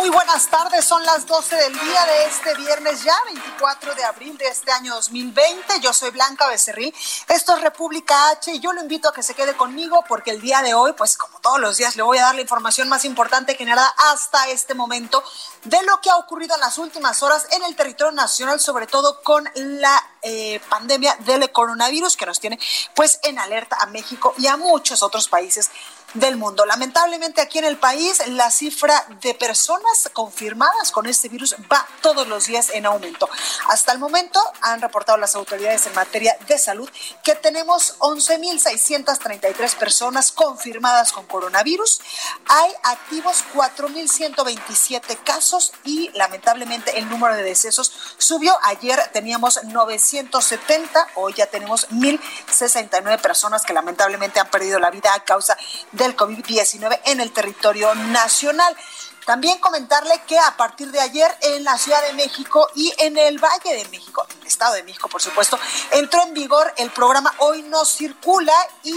Muy buenas tardes, son las 12 del día de este viernes ya, 24 de abril de este año 2020. Yo soy Blanca Becerril, esto es República H y yo lo invito a que se quede conmigo porque el día de hoy, pues como todos los días, le voy a dar la información más importante generada hasta este momento de lo que ha ocurrido en las últimas horas en el territorio nacional, sobre todo con la eh, pandemia del coronavirus que nos tiene pues en alerta a México y a muchos otros países del mundo. Lamentablemente aquí en el país la cifra de personas confirmadas con este virus va todos los días en aumento. Hasta el momento han reportado las autoridades en materia de salud que tenemos 11.633 personas confirmadas con coronavirus. Hay activos 4.127 casos y lamentablemente el número de decesos subió. Ayer teníamos 970, hoy ya tenemos 1.069 personas que lamentablemente han perdido la vida a causa de del COVID-19 en el territorio nacional. También comentarle que a partir de ayer en la Ciudad de México y en el Valle de México, en el Estado de México por supuesto, entró en vigor el programa Hoy no circula y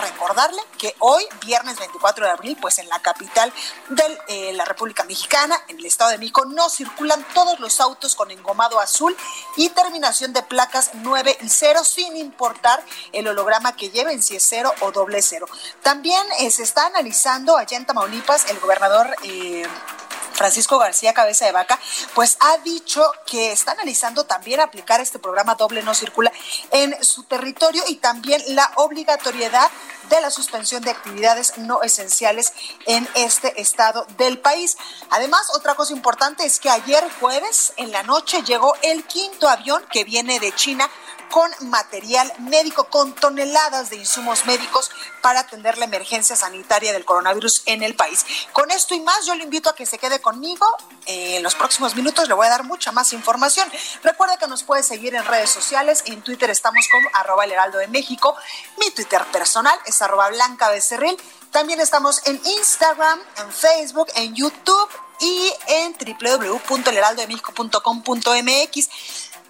recordarle que hoy, viernes 24 de abril, pues en la capital de eh, la República Mexicana, en el Estado de México, no circulan todos los autos con engomado azul y terminación de placas 9 y 0 sin importar el holograma que lleven, si es 0 o doble 0. También eh, se está analizando allá en Tamaulipas el gobernador... Eh, Francisco García Cabeza de Vaca, pues ha dicho que está analizando también aplicar este programa doble no circula en su territorio y también la obligatoriedad de la suspensión de actividades no esenciales en este estado del país. Además, otra cosa importante es que ayer jueves en la noche llegó el quinto avión que viene de China con material médico, con toneladas de insumos médicos para atender la emergencia sanitaria del coronavirus en el país. Con esto y más, yo le invito a que se quede conmigo. en los próximos minutos le voy a dar mucha más información. Recuerda que nos puede seguir en redes sociales. En Twitter estamos como arroba el heraldo de México. Mi Twitter personal es arroba blanca becerril. También estamos en Instagram, en Facebook, en YouTube y en www.elheraldodemexico.com.mx.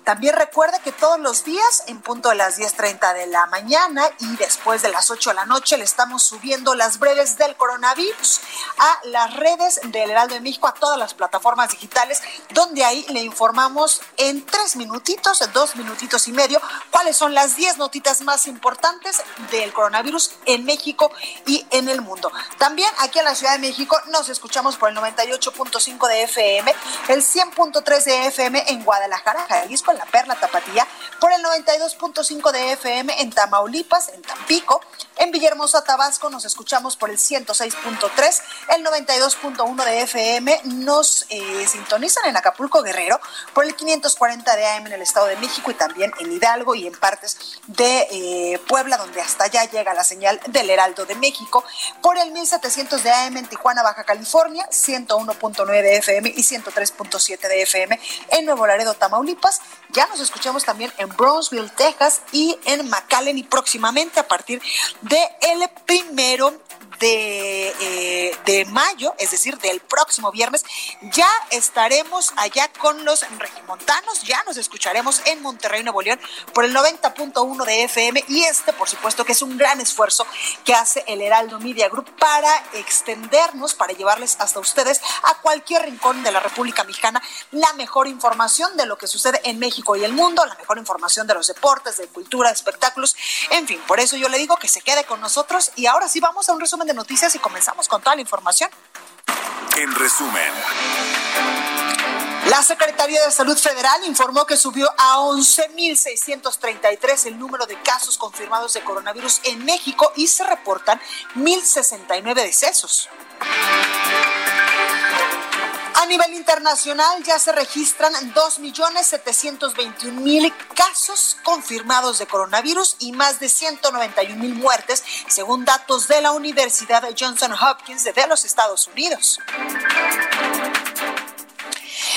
También recuerde que todos los días, en punto de las 10.30 de la mañana y después de las 8 de la noche, le estamos subiendo las breves del coronavirus a las redes del Heraldo de México, a todas las plataformas digitales, donde ahí le informamos en tres minutitos, dos minutitos y medio, cuáles son las 10 notitas más importantes del coronavirus en México y en el mundo. También aquí en la Ciudad de México nos escuchamos por el 98.5 de FM, el 100.3 de FM en Guadalajara, Jalisco, la Perla Tapatía, por el 92.5 de FM en Tamaulipas, en Tampico, en Villahermosa, Tabasco nos escuchamos por el 106.3, el 92.1 de FM nos eh, sintonizan en Acapulco Guerrero por el 540 de AM en el Estado de México y también en Hidalgo y en partes de eh, Puebla, donde hasta allá llega la señal del Heraldo de México, por el 1700 de AM en Tijuana, Baja California, 101.9 de FM y 103.7 de FM en Nuevo Laredo, Tamaulipas. Ya nos escuchamos también en Brownsville, Texas y en McAllen y próximamente a partir de el primero de, eh, de, mayo, es decir, del próximo viernes, ya estaremos allá con los regimontanos, ya nos escucharemos en Monterrey, Nuevo León, por el 90.1 de FM y este, por supuesto, que es un gran esfuerzo que hace el Heraldo Media Group para extendernos, para llevarles hasta ustedes a cualquier rincón de la República Mexicana la mejor información de lo que sucede en México y el mundo, la mejor información de los deportes, de cultura, espectáculos, en fin, por eso yo le digo que se quede con nosotros y ahora sí vamos a un resumen de noticias y comenzamos con toda la información. En resumen. La Secretaría de Salud Federal informó que subió a 11.633 el número de casos confirmados de coronavirus en México y se reportan 1.069 decesos. A nivel internacional ya se registran 2.721.000 casos confirmados de coronavirus y más de 191.000 muertes, según datos de la Universidad Johnson Hopkins de los Estados Unidos.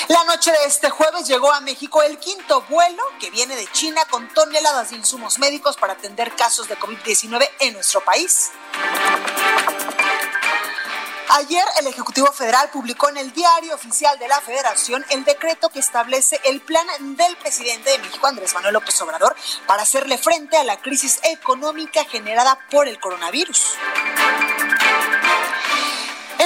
La noche de este jueves llegó a México el quinto vuelo que viene de China con toneladas de insumos médicos para atender casos de COVID-19 en nuestro país. Ayer el Ejecutivo Federal publicó en el Diario Oficial de la Federación el decreto que establece el plan del presidente de México, Andrés Manuel López Obrador, para hacerle frente a la crisis económica generada por el coronavirus.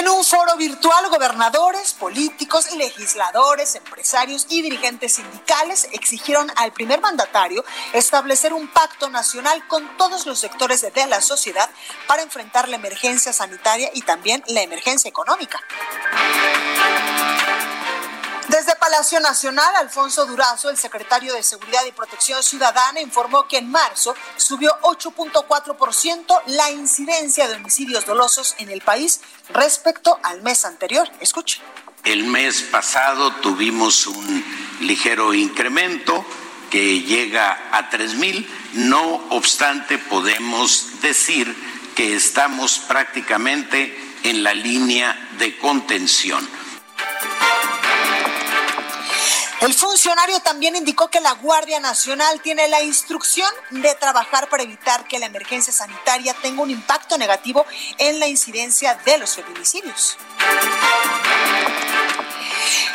En un foro virtual, gobernadores, políticos, legisladores, empresarios y dirigentes sindicales exigieron al primer mandatario establecer un pacto nacional con todos los sectores de la sociedad para enfrentar la emergencia sanitaria y también la emergencia económica. Desde Palacio Nacional, Alfonso Durazo, el secretario de Seguridad y Protección Ciudadana, informó que en marzo subió 8.4% la incidencia de homicidios dolosos en el país respecto al mes anterior. Escuche. El mes pasado tuvimos un ligero incremento que llega a 3 mil. No obstante, podemos decir que estamos prácticamente en la línea de contención el funcionario también indicó que la Guardia Nacional tiene la instrucción de trabajar para evitar que la emergencia sanitaria tenga un impacto negativo en la incidencia de los feminicidios.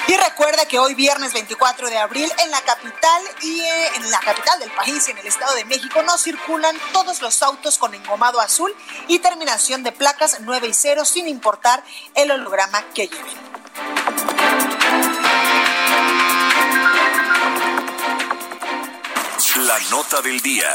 Y recuerda que hoy viernes 24 de abril en la capital y eh, en la capital del país en el Estado de México no circulan todos los autos con engomado azul y terminación de placas 9 y 0 sin importar el holograma que lleven. La nota del día.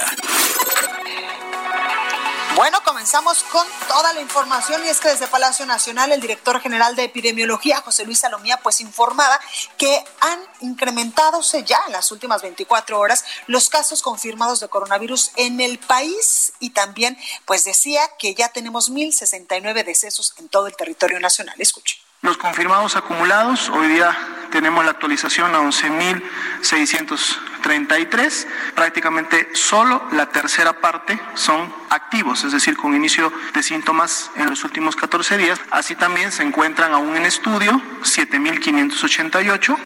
Bueno, comenzamos con toda la información y es que desde Palacio Nacional el director general de epidemiología, José Luis Salomía, pues informaba que han incrementado ya en las últimas 24 horas los casos confirmados de coronavirus en el país y también pues decía que ya tenemos 1.069 decesos en todo el territorio nacional. Escuche. Los confirmados acumulados, hoy día tenemos la actualización a 11.633. Prácticamente solo la tercera parte son activos, es decir, con inicio de síntomas en los últimos 14 días. Así también se encuentran aún en estudio 7.588.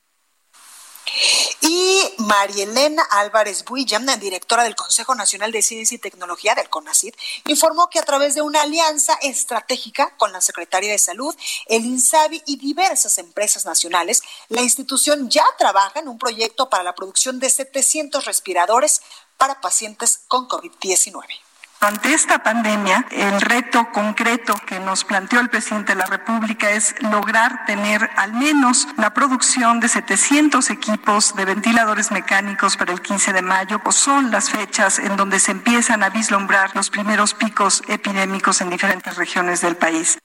Y Marielena Álvarez Buillam, directora del Consejo Nacional de Ciencia y Tecnología del CONACYT, informó que a través de una alianza estratégica con la Secretaría de Salud, el INSABI y diversas empresas nacionales, la institución ya trabaja en un proyecto para la producción de 700 respiradores para pacientes con COVID-19. Ante esta pandemia, el reto concreto que nos planteó el presidente de la República es lograr tener al menos la producción de 700 equipos de ventiladores mecánicos para el 15 de mayo. Pues son las fechas en donde se empiezan a vislumbrar los primeros picos epidémicos en diferentes regiones del país.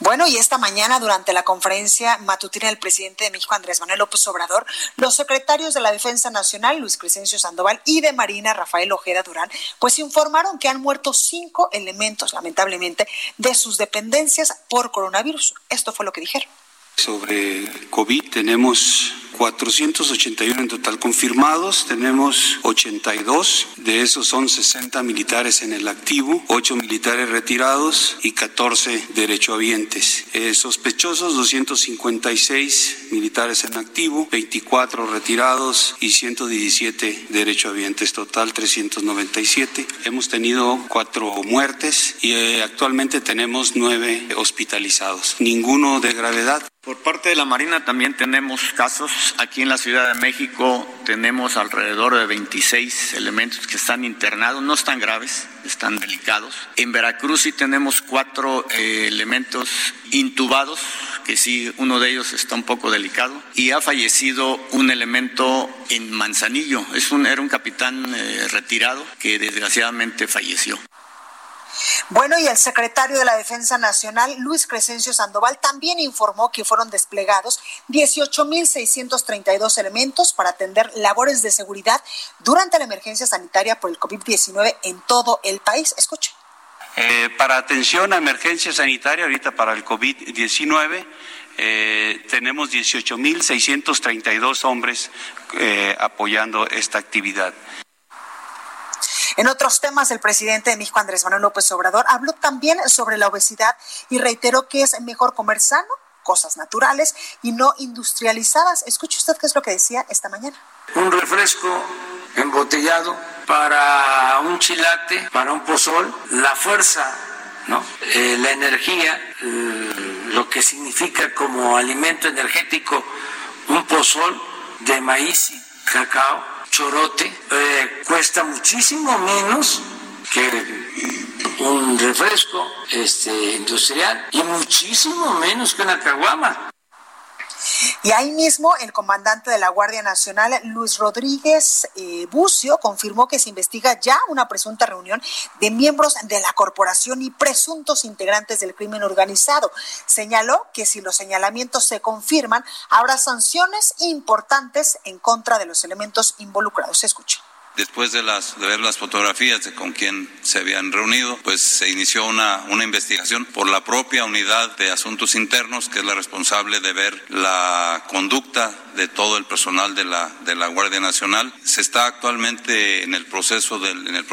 Bueno, y esta mañana durante la conferencia matutina del presidente de México, Andrés Manuel López Obrador, los secretarios de la Defensa Nacional, Luis Crescencio Sandoval, y de Marina, Rafael Ojeda Durán, pues informaron que han muerto cinco elementos, lamentablemente, de sus dependencias por coronavirus. Esto fue lo que dijeron. Sobre COVID tenemos 481 en total confirmados, tenemos 82, de esos son 60 militares en el activo, 8 militares retirados y 14 derechohabientes. Eh, sospechosos 256 militares en activo, 24 retirados y 117 derechohabientes, total 397. Hemos tenido cuatro muertes y eh, actualmente tenemos nueve hospitalizados, ninguno de gravedad. Por parte de la Marina también tenemos casos. Aquí en la Ciudad de México tenemos alrededor de 26 elementos que están internados, no están graves, están delicados. En Veracruz sí tenemos cuatro eh, elementos intubados, que sí, uno de ellos está un poco delicado. Y ha fallecido un elemento en Manzanillo. Es un, era un capitán eh, retirado que desgraciadamente falleció. Bueno, y el secretario de la Defensa Nacional, Luis Crescencio Sandoval, también informó que fueron desplegados 18.632 elementos para atender labores de seguridad durante la emergencia sanitaria por el COVID-19 en todo el país. Escuche. Eh, para atención a emergencia sanitaria, ahorita para el COVID-19, eh, tenemos 18.632 hombres eh, apoyando esta actividad. En otros temas, el presidente de México, Andrés Manuel López Obrador, habló también sobre la obesidad y reiteró que es mejor comer sano, cosas naturales y no industrializadas. Escuche usted qué es lo que decía esta mañana. Un refresco embotellado para un chilate, para un pozol, la fuerza, ¿no? Eh, la energía, lo que significa como alimento energético un pozol de maíz y cacao chorote eh, cuesta muchísimo menos que un refresco este, industrial y muchísimo menos que una caguama. Y ahí mismo el comandante de la Guardia Nacional, Luis Rodríguez eh, Bucio, confirmó que se investiga ya una presunta reunión de miembros de la corporación y presuntos integrantes del crimen organizado. Señaló que si los señalamientos se confirman, habrá sanciones importantes en contra de los elementos involucrados. Se escucha. Después de, las, ver las fotografías de con quién se habían reunido, pues se inició una, una investigación por la propia unidad de asuntos internos, que es la responsable de ver la conducta de todo el personal de la, de la Guardia Nacional. Se está actualmente en el proceso del, en el,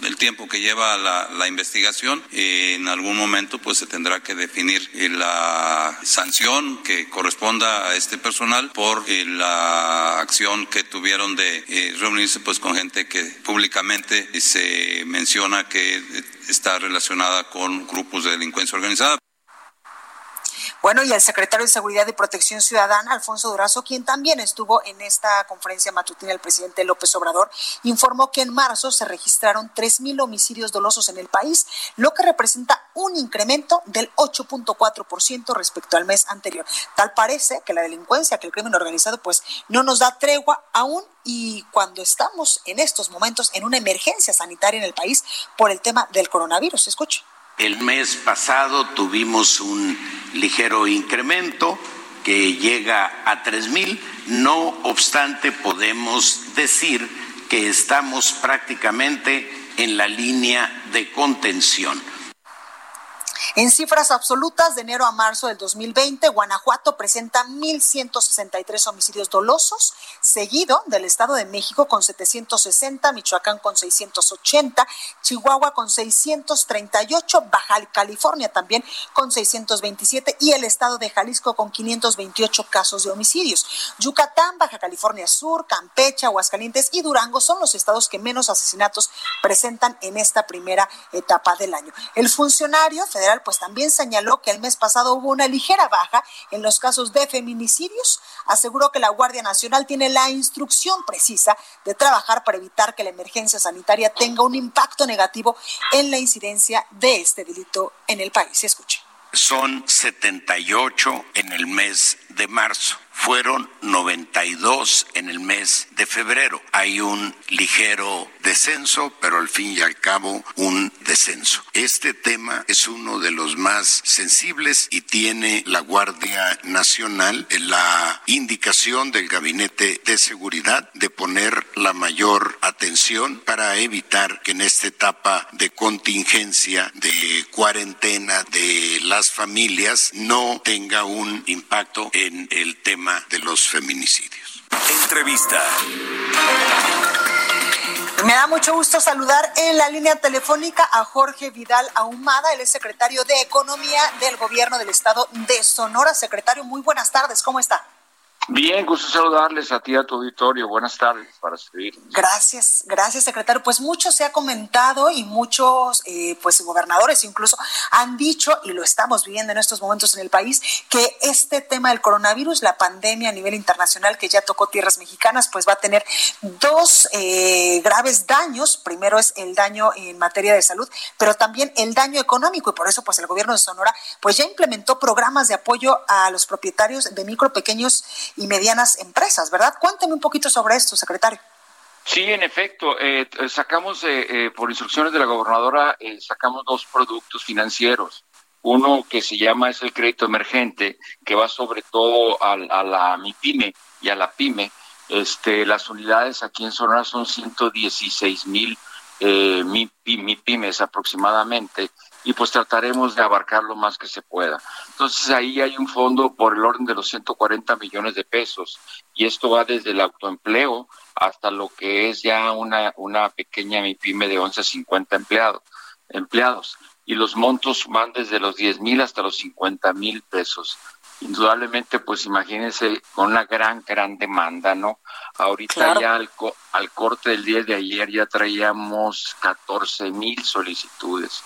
del tiempo que lleva la, la investigación. Y en algún momento pues se tendrá que definir eh, la sanción que corresponda a este personal por eh, la acción que tuvieron de eh, reunirse pues con gente que públicamente se menciona que está relacionada con grupos de delincuencia organizada. Bueno, y el secretario de Seguridad y Protección Ciudadana, Alfonso Durazo, quien también estuvo en esta conferencia matutina del presidente López Obrador, informó que en marzo se registraron 3.000 homicidios dolosos en el país, lo que representa un incremento del 8.4% respecto al mes anterior. Tal parece que la delincuencia, que el crimen organizado, pues no nos da tregua aún y cuando estamos en estos momentos en una emergencia sanitaria en el país por el tema del coronavirus. Escuche. El mes pasado tuvimos un ligero incremento que llega a tres mil. No obstante, podemos decir que estamos prácticamente en la línea de contención. En cifras absolutas, de enero a marzo del 2020, Guanajuato presenta 1.163 homicidios dolosos, seguido del Estado de México con 760, Michoacán con 680, Chihuahua con 638, Baja California también con 627 y el Estado de Jalisco con 528 casos de homicidios. Yucatán, Baja California Sur, Campeche, Aguascalientes y Durango son los estados que menos asesinatos presentan en esta primera etapa del año. El funcionario federal pues también señaló que el mes pasado hubo una ligera baja en los casos de feminicidios. Aseguró que la Guardia Nacional tiene la instrucción precisa de trabajar para evitar que la emergencia sanitaria tenga un impacto negativo en la incidencia de este delito en el país. Escuche. Son 78 en el mes de marzo fueron 92 en el mes de febrero. Hay un ligero descenso, pero al fin y al cabo un descenso. Este tema es uno de los más sensibles y tiene la Guardia Nacional la indicación del Gabinete de Seguridad de poner la mayor atención para evitar que en esta etapa de contingencia, de cuarentena de las familias, no tenga un impacto en el tema de los feminicidios. Entrevista. Me da mucho gusto saludar en la línea telefónica a Jorge Vidal Ahumada, el secretario de Economía del Gobierno del Estado de Sonora. Secretario, muy buenas tardes, ¿cómo está? Bien, gusto saludarles a ti, a tu auditorio. Buenas tardes para seguir. Gracias, gracias, secretario. Pues mucho se ha comentado y muchos, eh, pues gobernadores incluso han dicho, y lo estamos viviendo en estos momentos en el país, que este tema del coronavirus, la pandemia a nivel internacional que ya tocó tierras mexicanas, pues va a tener dos eh, graves daños. Primero es el daño en materia de salud, pero también el daño económico y por eso, pues el gobierno de Sonora, pues ya implementó programas de apoyo a los propietarios de micro, pequeños y medianas empresas, ¿verdad? Cuénteme un poquito sobre esto, secretario. Sí, en efecto, eh, sacamos eh, por instrucciones de la gobernadora, sacamos dos productos financieros. Uno que se llama es el crédito emergente, que va sobre todo a, a la MIPYME y a la PYME. Este, las unidades aquí en Sonora son 116 mil eh, MIPYMES aproximadamente y pues trataremos de abarcar lo más que se pueda. Entonces ahí hay un fondo por el orden de los 140 millones de pesos y esto va desde el autoempleo hasta lo que es ya una, una pequeña MIPYME de 11 a 50 empleados. empleados y los montos van desde los 10 mil hasta los 50 mil pesos. Indudablemente, pues imagínense con una gran, gran demanda, ¿no? Ahorita ya al, al corte del día de ayer ya traíamos 14 mil solicitudes.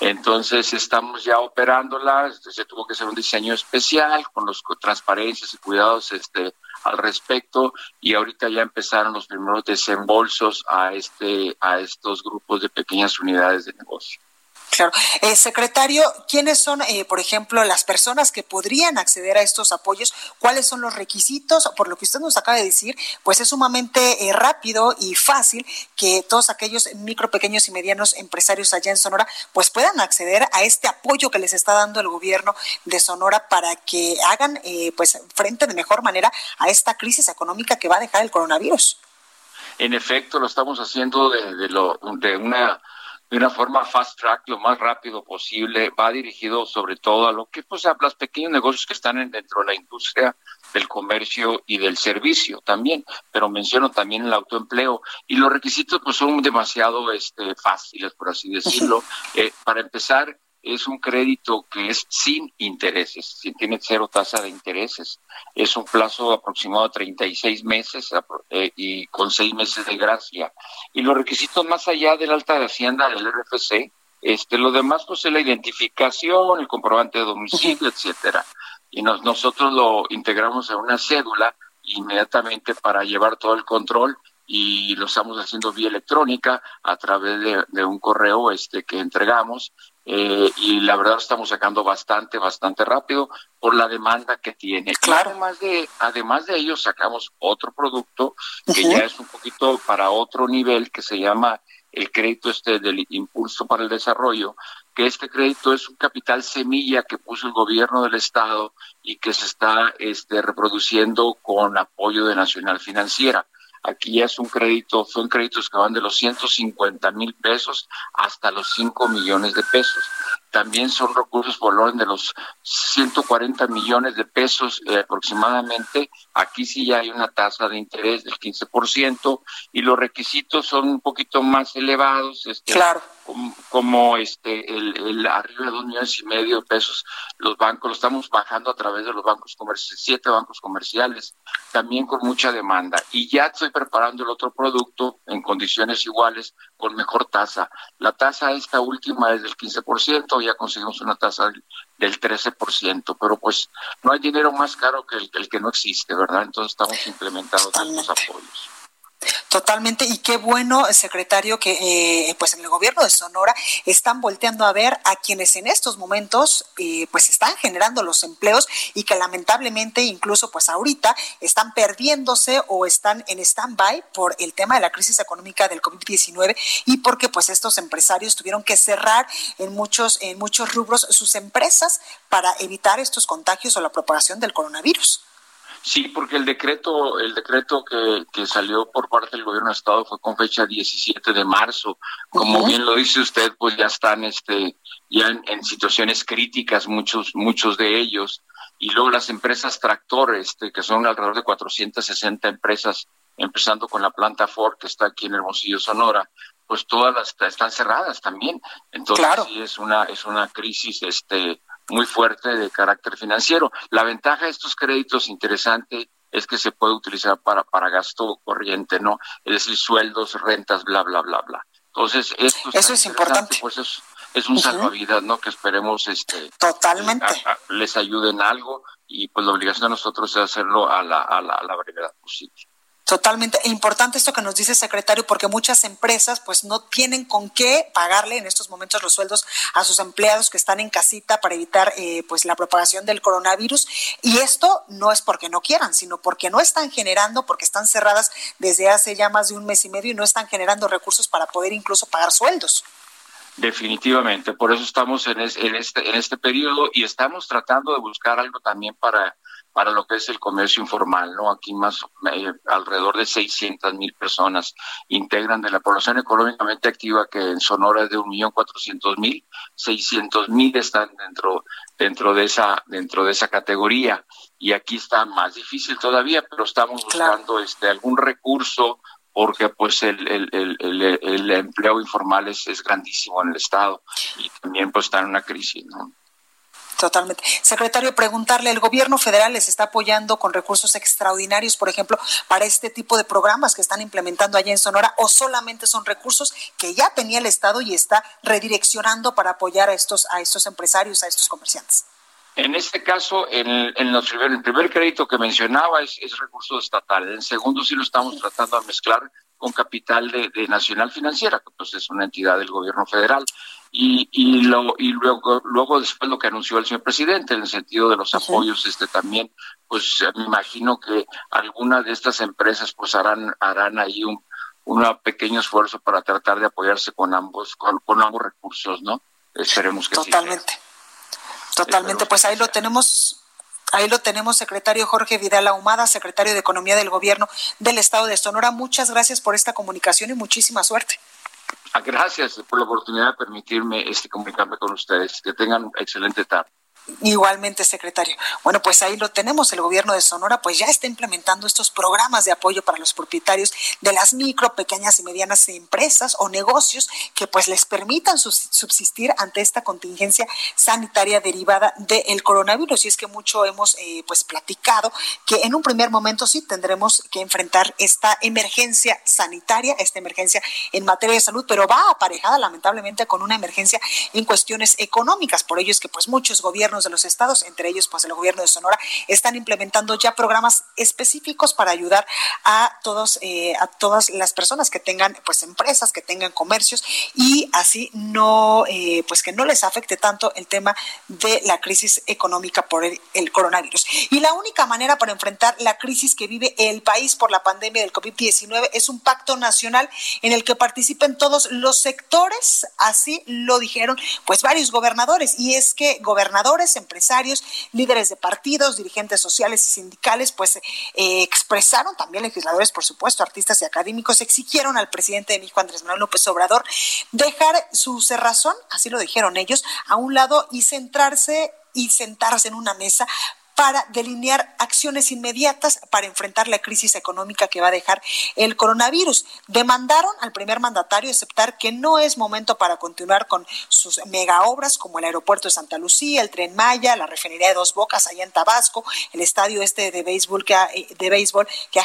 Entonces estamos ya operándola, se tuvo que hacer un diseño especial con los transparencias y cuidados este al respecto y ahorita ya empezaron los primeros desembolsos a este a estos grupos de pequeñas unidades de negocio. Claro. Eh, secretario, ¿quiénes son, eh, por ejemplo, las personas que podrían acceder a estos apoyos? ¿Cuáles son los requisitos? Por lo que usted nos acaba de decir, pues es sumamente eh, rápido y fácil que todos aquellos micro, pequeños y medianos empresarios allá en Sonora, pues puedan acceder a este apoyo que les está dando el gobierno de Sonora para que hagan, pues, frente de mejor manera a esta crisis económica que va a dejar el coronavirus. En efecto, lo estamos haciendo de, lo, de una de una forma fast track lo más rápido posible, va dirigido sobre todo a lo que pues a los pequeños negocios que están dentro de la industria del comercio y del servicio también, pero menciono también el autoempleo y los requisitos pues son demasiado este fáciles por así decirlo. Eh, para empezar, es un crédito que es sin intereses, tiene cero tasa de intereses. Es un plazo aproximado de 36 meses eh, y con seis meses de gracia. Y los requisitos más allá del alta de hacienda del RFC, este, lo demás pues es la identificación, el comprobante de domicilio, etcétera. Y nosotros lo integramos en una cédula inmediatamente para llevar todo el control y lo estamos haciendo vía electrónica a través de, de, un correo este que entregamos eh, y la verdad lo estamos sacando bastante, bastante rápido por la demanda que tiene. Claro. además de, además de ello sacamos otro producto que ya es un poquito para otro nivel que se llama el crédito este del impulso para el desarrollo, que este crédito es un capital semilla que puso el gobierno del estado y que se está este, reproduciendo con apoyo de Nacional Financiera. Aquí ya es un crédito, son créditos que van de los 150 mil pesos hasta los 5 millones de pesos. También son recursos por orden de los 140 millones de pesos eh, aproximadamente. Aquí sí ya hay una tasa de interés del 15% y los requisitos son un poquito más elevados. Este, claro como, este el, arriba de dos millones y medio de pesos los bancos lo estamos bajando a través de los bancos comerciales siete bancos comerciales también con mucha demanda y ya estoy preparando el otro producto en condiciones iguales con mejor tasa la tasa esta última es del 15% ya conseguimos una tasa del, del 13% pero pues no hay dinero más caro que el, el que no existe verdad entonces estamos implementando estos apoyos Totalmente, y qué bueno, secretario, que eh, pues en el gobierno de Sonora están volteando a ver a quienes en estos momentos eh, pues están generando los empleos y que lamentablemente incluso pues ahorita están perdiéndose o están en stand-by por el tema de la crisis económica del COVID-19 y porque pues estos empresarios tuvieron que cerrar en muchos, en muchos rubros sus empresas para evitar estos contagios o la propagación del coronavirus. Sí, porque el decreto, el decreto que, que salió por parte del gobierno de estado fue con fecha 17 de marzo. Como bien lo dice usted, pues ya están, este, ya en, situaciones críticas muchos, muchos de ellos. Y luego las empresas tractor, este, que son alrededor de 460 empresas, empezando con la planta Ford que está aquí en Hermosillo, Sonora, pues todas las están cerradas también. Entonces sí es una, es una crisis, este, muy fuerte de carácter financiero. La ventaja de estos créditos interesante es que se puede utilizar para, para gasto corriente, ¿no? Es decir, sueldos, rentas, bla, bla, bla, bla. Entonces, esto eso es importante. Pues es, es un salvavidas, ¿no? Que esperemos este totalmente les ayuden algo y pues la obligación de nosotros es hacerlo a la, a la, a la brevedad posible. Totalmente importante esto que nos dice el secretario, porque muchas empresas pues no tienen con qué pagarle en estos momentos los sueldos a sus empleados que están en casita para evitar eh, pues la propagación del coronavirus. Y esto no es porque no quieran, sino porque no están generando, porque están cerradas desde hace ya más de un mes y medio y no están generando recursos para poder incluso pagar sueldos. Definitivamente, por eso estamos en, en, este, en este periodo y estamos tratando de buscar algo también para para lo que es el comercio informal, ¿no? Aquí más eh, alrededor de 600 mil personas integran de la población económicamente activa que en Sonora es de 1.400.000, 600 mil están dentro dentro de esa dentro de esa categoría y aquí está más difícil todavía, pero estamos buscando este algún recurso porque pues el, el, el, el empleo informal es, es grandísimo en el estado y también pues está en una crisis, ¿no? Totalmente. Secretario, preguntarle, ¿el gobierno federal les está apoyando con recursos extraordinarios, por ejemplo, para este tipo de programas que están implementando allá en Sonora o solamente son recursos que ya tenía el Estado y está redireccionando para apoyar a estos, a estos empresarios, a estos comerciantes? En este caso, en, en el primer crédito que mencionaba es, es recurso estatal. En segundo sí lo estamos tratando de mezclar con capital de, de Nacional Financiera, que pues es una entidad del gobierno federal y, y, lo, y luego, luego después lo que anunció el señor presidente en el sentido de los apoyos este también pues me imagino que algunas de estas empresas pues harán harán ahí un, un pequeño esfuerzo para tratar de apoyarse con ambos con, ambos recursos no esperemos que totalmente. totalmente. Pues ahí lo tenemos Ahí lo tenemos, secretario Jorge Vidal Ahumada, secretario de Economía del Gobierno del Estado de Sonora. Muchas gracias por esta comunicación y muchísima suerte. Ah, gracias por la oportunidad de permitirme este, comunicarme con ustedes. Que tengan excelente tarde. Igualmente, secretario. Bueno, pues ahí lo tenemos. El gobierno de Sonora pues ya está implementando estos programas de apoyo para los propietarios de las micro, pequeñas y medianas empresas o negocios que pues les permitan subsistir ante esta contingencia sanitaria derivada del coronavirus. Y es que mucho hemos eh, pues platicado que en un primer momento sí tendremos que enfrentar esta emergencia sanitaria, esta emergencia en materia de salud, pero va aparejada lamentablemente con una emergencia en cuestiones económicas. Por ello es que pues muchos gobiernos de los estados, entre ellos pues el gobierno de Sonora, están implementando ya programas específicos para ayudar a todos, eh, a todas las personas que tengan pues empresas, que tengan comercios y así no, eh, pues que no les afecte tanto el tema de la crisis económica por el, el coronavirus. Y la única manera para enfrentar la crisis que vive el país por la pandemia del COVID-19 es un pacto nacional en el que participen todos los sectores, así lo dijeron pues varios gobernadores, y es que gobernadores empresarios, líderes de partidos, dirigentes sociales y sindicales, pues eh, expresaron, también legisladores, por supuesto, artistas y académicos, exigieron al presidente de México, Andrés Manuel López Obrador, dejar su cerrazón, así lo dijeron ellos, a un lado y centrarse y sentarse en una mesa para delinear acciones inmediatas para enfrentar la crisis económica que va a dejar el coronavirus. Demandaron al primer mandatario aceptar que no es momento para continuar con sus mega obras como el aeropuerto de Santa Lucía, el tren Maya, la refinería de Dos Bocas allá en Tabasco, el estadio este de béisbol que ha, eh,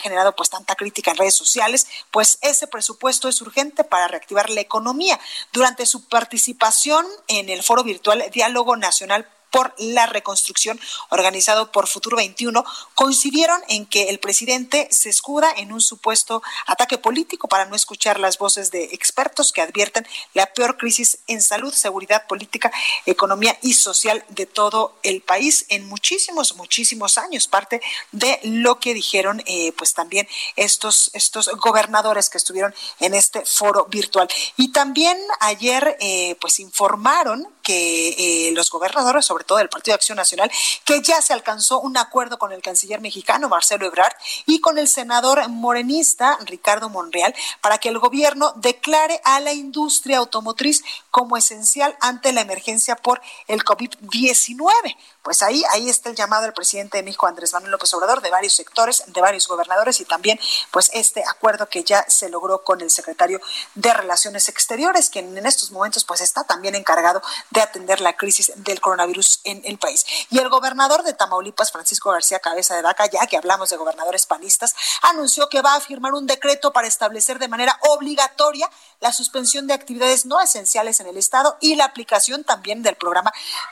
generado pues tanta crítica en redes sociales, pues ese presupuesto es urgente para reactivar la economía. Durante su participación en el foro virtual Diálogo Nacional por la reconstrucción organizado por Futuro 21 coincidieron en que el presidente se escuda en un supuesto ataque político para no escuchar las voces de expertos que advierten la peor crisis en salud, seguridad política, economía y social de todo el país en muchísimos, muchísimos años. Parte de lo que dijeron eh, pues también estos, estos gobernadores que estuvieron en este foro virtual. Y también ayer eh, pues informaron que eh, los gobernadores, sobre todo del Partido de Acción Nacional, que ya se alcanzó un acuerdo con el canciller mexicano Marcelo Ebrard y con el senador morenista Ricardo Monreal para que el gobierno declare a la industria automotriz como esencial ante la emergencia por el COVID-19 pues ahí, ahí está el llamado del presidente de México, Andrés Manuel López Obrador, de varios sectores, de varios gobernadores y también pues este acuerdo que ya se logró con el secretario de Relaciones Exteriores, quien en estos momentos pues está también encargado de atender la crisis del coronavirus en el país. Y el gobernador de Tamaulipas, Francisco García Cabeza de Vaca, ya que hablamos de gobernadores panistas, anunció que va a firmar un decreto para establecer de manera obligatoria la suspensión de actividades no esenciales en el Estado y la aplicación también del programa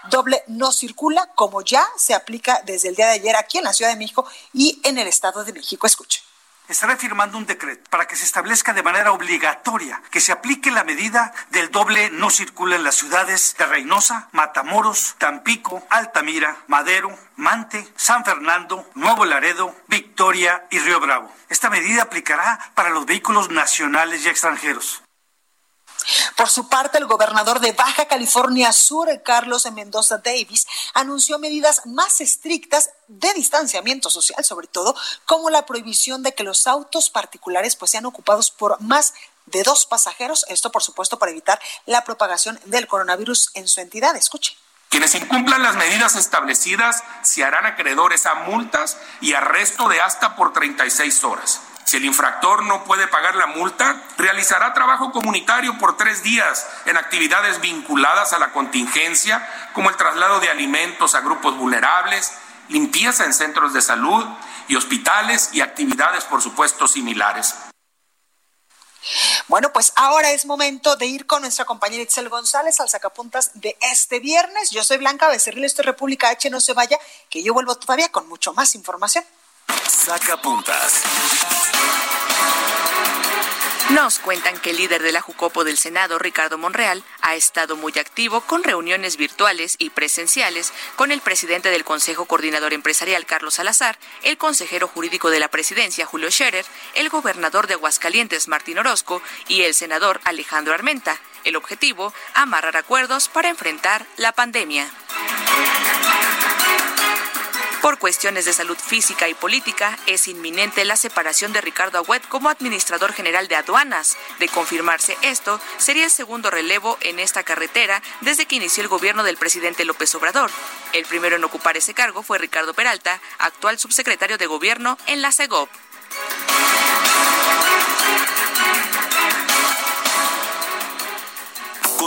Doble No Circula como ya se aplica desde el día de ayer aquí en la Ciudad de México y en el Estado de México. Escuche. estaré firmando un decreto para que se establezca de manera obligatoria que se aplique la medida del doble no circula en las ciudades de Reynosa, Matamoros, Tampico, Altamira, Madero, Mante, San Fernando, Nuevo Laredo, Victoria y Río Bravo. Esta medida aplicará para los vehículos nacionales y extranjeros. Por su parte, el gobernador de Baja California Sur, Carlos Mendoza Davis, anunció medidas más estrictas de distanciamiento social, sobre todo, como la prohibición de que los autos particulares pues, sean ocupados por más de dos pasajeros. Esto, por supuesto, para evitar la propagación del coronavirus en su entidad. Escuche. Quienes incumplan las medidas establecidas se harán acreedores a multas y arresto de hasta por 36 horas. Si el infractor no puede pagar la multa, realizará trabajo comunitario por tres días en actividades vinculadas a la contingencia, como el traslado de alimentos a grupos vulnerables, limpieza en centros de salud y hospitales y actividades, por supuesto, similares. Bueno, pues ahora es momento de ir con nuestra compañera Itzel González al sacapuntas de este viernes. Yo soy Blanca Becerril, esto es República H, no se vaya, que yo vuelvo todavía con mucho más información. Saca puntas. Nos cuentan que el líder de la Jucopo del Senado, Ricardo Monreal, ha estado muy activo con reuniones virtuales y presenciales con el presidente del Consejo Coordinador Empresarial, Carlos Salazar, el consejero jurídico de la presidencia, Julio Scherer, el gobernador de Aguascalientes, Martín Orozco, y el senador Alejandro Armenta. El objetivo, amarrar acuerdos para enfrentar la pandemia. Por cuestiones de salud física y política, es inminente la separación de Ricardo Agüet como administrador general de aduanas. De confirmarse esto, sería el segundo relevo en esta carretera desde que inició el gobierno del presidente López Obrador. El primero en ocupar ese cargo fue Ricardo Peralta, actual subsecretario de gobierno en la CEGOP.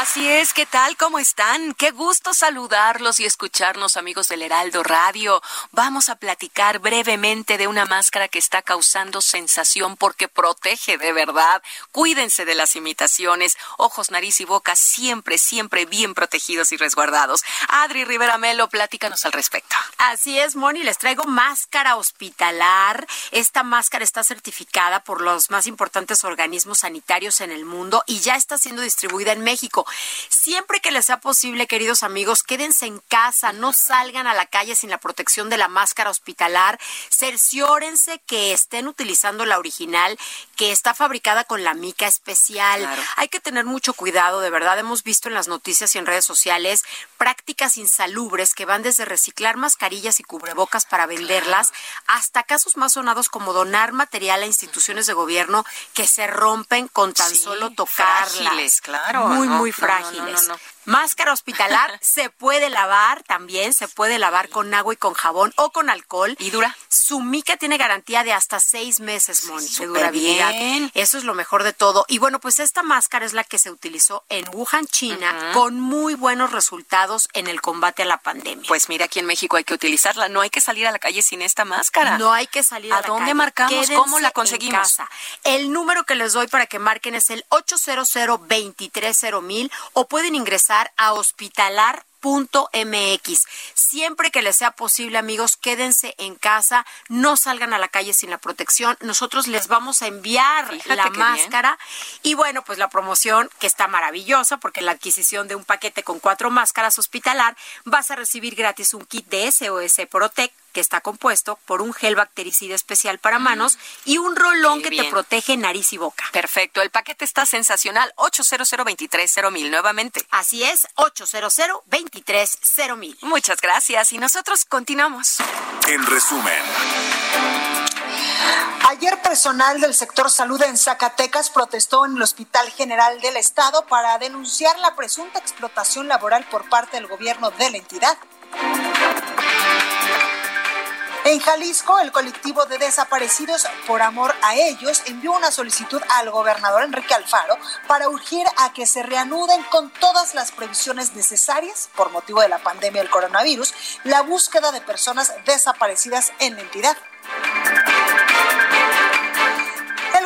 Así es, ¿qué tal? ¿Cómo están? Qué gusto saludarlos y escucharnos, amigos del Heraldo Radio. Vamos a platicar brevemente de una máscara que está causando sensación porque protege de verdad. Cuídense de las imitaciones. Ojos, nariz y boca siempre, siempre bien protegidos y resguardados. Adri Rivera Melo, platícanos al respecto. Así es, Moni, les traigo máscara hospitalar. Esta máscara está certificada por los más importantes organismos sanitarios en el mundo y ya está siendo distribuida en México. Siempre que les sea posible, queridos amigos, quédense en casa, no salgan a la calle sin la protección de la máscara hospitalar. Cerciórense que estén utilizando la original, que está fabricada con la mica especial. Hay que tener mucho cuidado, de verdad. Hemos visto en las noticias y en redes sociales prácticas insalubres que van desde reciclar mascarillas y cubrebocas para venderlas hasta casos más sonados como donar material a instituciones de gobierno que se rompen con tan solo tocarlas. claro. Muy, muy frágiles. Máscara hospitalar se puede lavar también, se puede lavar con agua y con jabón o con alcohol. ¿Y dura? Su mica tiene garantía de hasta seis meses, Moni, de durabilidad. Eso es lo mejor de todo. Y bueno, pues esta máscara es la que se utilizó en Wuhan, China, con muy buenos resultados en el combate a la pandemia. Pues mira, aquí en México hay que utilizarla. No hay que salir a la calle sin esta máscara. No hay que salir a, ¿A dónde marcamos? ¿Cómo la conseguimos? El número que les doy para que marquen es el 800 230 o pueden ingresar a hospitalar mx Siempre que les sea posible, amigos, quédense en casa, no salgan a la calle sin la protección. Nosotros les vamos a enviar la máscara. Y bueno, pues la promoción que está maravillosa porque la adquisición de un paquete con cuatro máscaras hospitalar vas a recibir gratis un kit de SOS Protect que está compuesto por un gel bactericida especial para manos y un rolón que te protege nariz y boca. Perfecto, el paquete está sensacional. 800 mil nuevamente. Así es, 800 mil. Muchas gracias y nosotros continuamos. En resumen. Ayer personal del sector salud en Zacatecas protestó en el Hospital General del Estado para denunciar la presunta explotación laboral por parte del gobierno de la entidad. En Jalisco, el colectivo de desaparecidos por amor a ellos envió una solicitud al gobernador Enrique Alfaro para urgir a que se reanuden con todas las previsiones necesarias por motivo de la pandemia del coronavirus la búsqueda de personas desaparecidas en la entidad.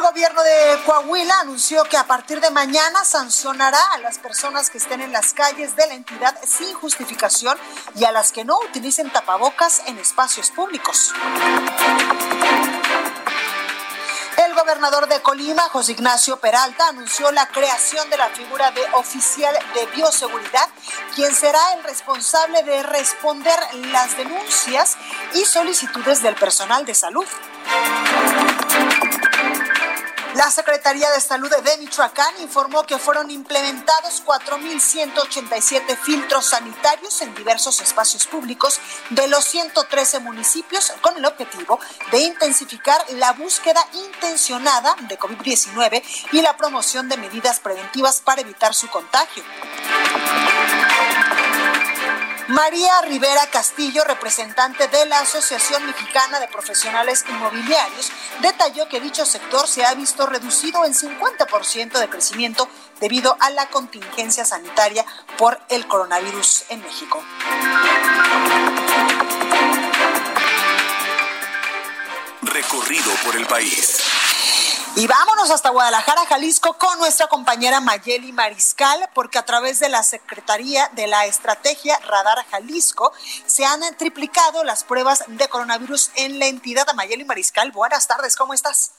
El gobierno de Coahuila anunció que a partir de mañana sancionará a las personas que estén en las calles de la entidad sin justificación y a las que no utilicen tapabocas en espacios públicos. El gobernador de Colima, José Ignacio Peralta, anunció la creación de la figura de oficial de bioseguridad, quien será el responsable de responder las denuncias y solicitudes del personal de salud. La Secretaría de Salud de Michoacán informó que fueron implementados 4.187 filtros sanitarios en diversos espacios públicos de los 113 municipios con el objetivo de intensificar la búsqueda intencionada de COVID-19 y la promoción de medidas preventivas para evitar su contagio. María Rivera Castillo, representante de la Asociación Mexicana de Profesionales Inmobiliarios, detalló que dicho sector se ha visto reducido en 50% de crecimiento debido a la contingencia sanitaria por el coronavirus en México. Recorrido por el país. Y vámonos hasta Guadalajara, Jalisco, con nuestra compañera Mayeli Mariscal, porque a través de la Secretaría de la Estrategia Radar Jalisco se han triplicado las pruebas de coronavirus en la entidad. Mayeli Mariscal, buenas tardes, ¿cómo estás?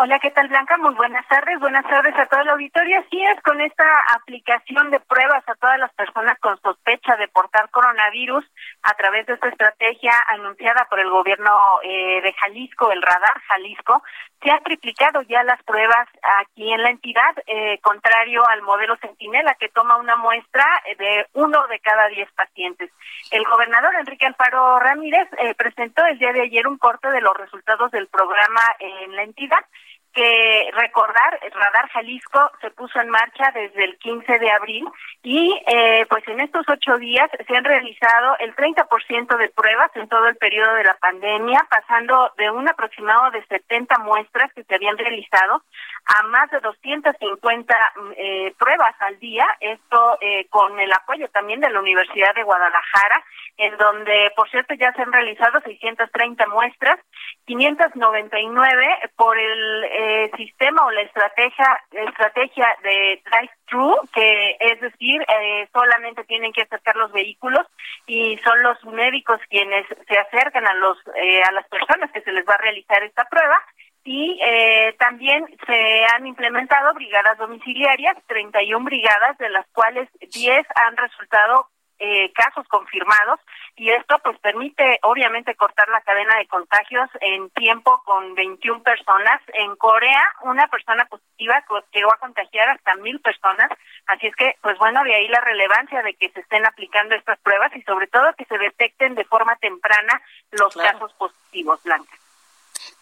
Hola, ¿qué tal Blanca? Muy buenas tardes. Buenas tardes a todo el auditorio. Así es, con esta aplicación de pruebas a todas las personas con sospecha de portar coronavirus a través de esta estrategia anunciada por el gobierno eh, de Jalisco, el Radar Jalisco, se han triplicado ya las pruebas aquí en la entidad, eh, contrario al modelo Centinela que toma una muestra de uno de cada diez pacientes. El gobernador Enrique Alfaro Ramírez eh, presentó el día de ayer un corte de los resultados del programa en la entidad que recordar, Radar Jalisco se puso en marcha desde el 15 de abril y eh, pues en estos ocho días se han realizado el 30% de pruebas en todo el periodo de la pandemia, pasando de un aproximado de 70 muestras que se habían realizado a más de 250 eh, pruebas al día, esto eh, con el apoyo también de la Universidad de Guadalajara, en donde, por cierto, ya se han realizado 630 muestras, 599 por el eh, sistema o la estrategia, estrategia de drive-thru, que es decir, eh, solamente tienen que acercar los vehículos y son los médicos quienes se acercan a los eh, a las personas que se les va a realizar esta prueba y eh, también se han implementado brigadas domiciliarias, 31 brigadas, de las cuales 10 han resultado eh, casos confirmados y esto pues permite obviamente cortar la cadena de contagios en tiempo con 21 personas. En Corea una persona positiva llegó a contagiar hasta mil personas, así es que pues bueno de ahí la relevancia de que se estén aplicando estas pruebas y sobre todo que se detecten de forma temprana los casos positivos, Blanca.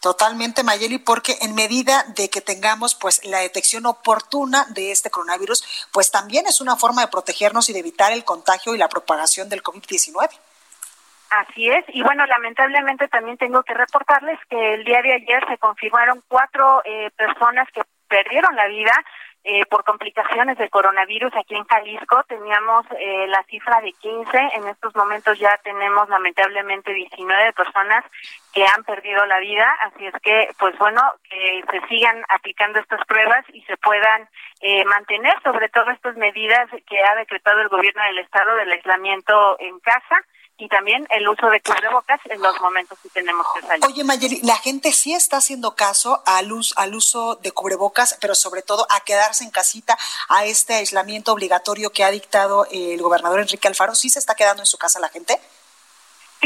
Totalmente, Mayeli, porque en medida de que tengamos pues la detección oportuna de este coronavirus, pues también es una forma de protegernos y de evitar el contagio y la propagación del COVID-19. Así es, y bueno, lamentablemente también tengo que reportarles que el día de ayer se confirmaron cuatro eh, personas que perdieron la vida eh, por complicaciones del coronavirus aquí en Jalisco. Teníamos eh, la cifra de 15, en estos momentos ya tenemos lamentablemente 19 personas que han perdido la vida, así es que, pues bueno, que se sigan aplicando estas pruebas y se puedan eh, mantener sobre todo estas medidas que ha decretado el gobierno del estado del aislamiento en casa y también el uso de cubrebocas en los momentos que tenemos que salir. Oye, Mayeli, la gente sí está haciendo caso al, al uso de cubrebocas, pero sobre todo a quedarse en casita, a este aislamiento obligatorio que ha dictado el gobernador Enrique Alfaro. ¿Sí se está quedando en su casa la gente?